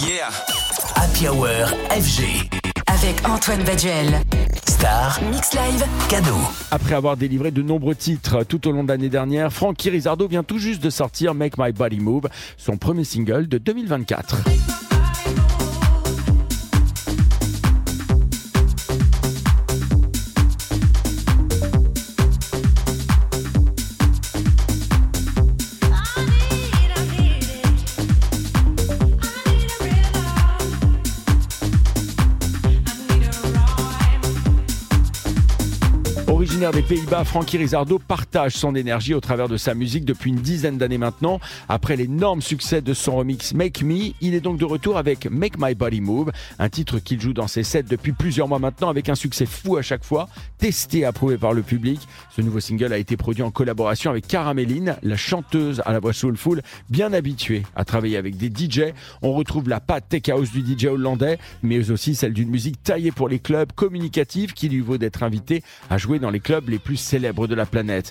Yeah. Happy Hour FG. Avec Antoine Baduel. Star. Mix Live. Cadeau. Après avoir délivré de nombreux titres tout au long de l'année dernière, Frankie Rizardo vient tout juste de sortir Make My Body Move, son premier single de 2024. Originaire des Pays-Bas, Frankie Rizardo partage son énergie au travers de sa musique depuis une dizaine d'années maintenant. Après l'énorme succès de son remix Make Me, il est donc de retour avec Make My Body Move, un titre qu'il joue dans ses sets depuis plusieurs mois maintenant avec un succès fou à chaque fois, testé et approuvé par le public. Ce nouveau single a été produit en collaboration avec Carameline, la chanteuse à la voix soulful, bien habituée à travailler avec des DJ. On retrouve la patte tech house du DJ hollandais, mais aussi celle d'une musique taillée pour les clubs, communicative, qui lui vaut d'être invité à dans les clubs les plus célèbres de la planète.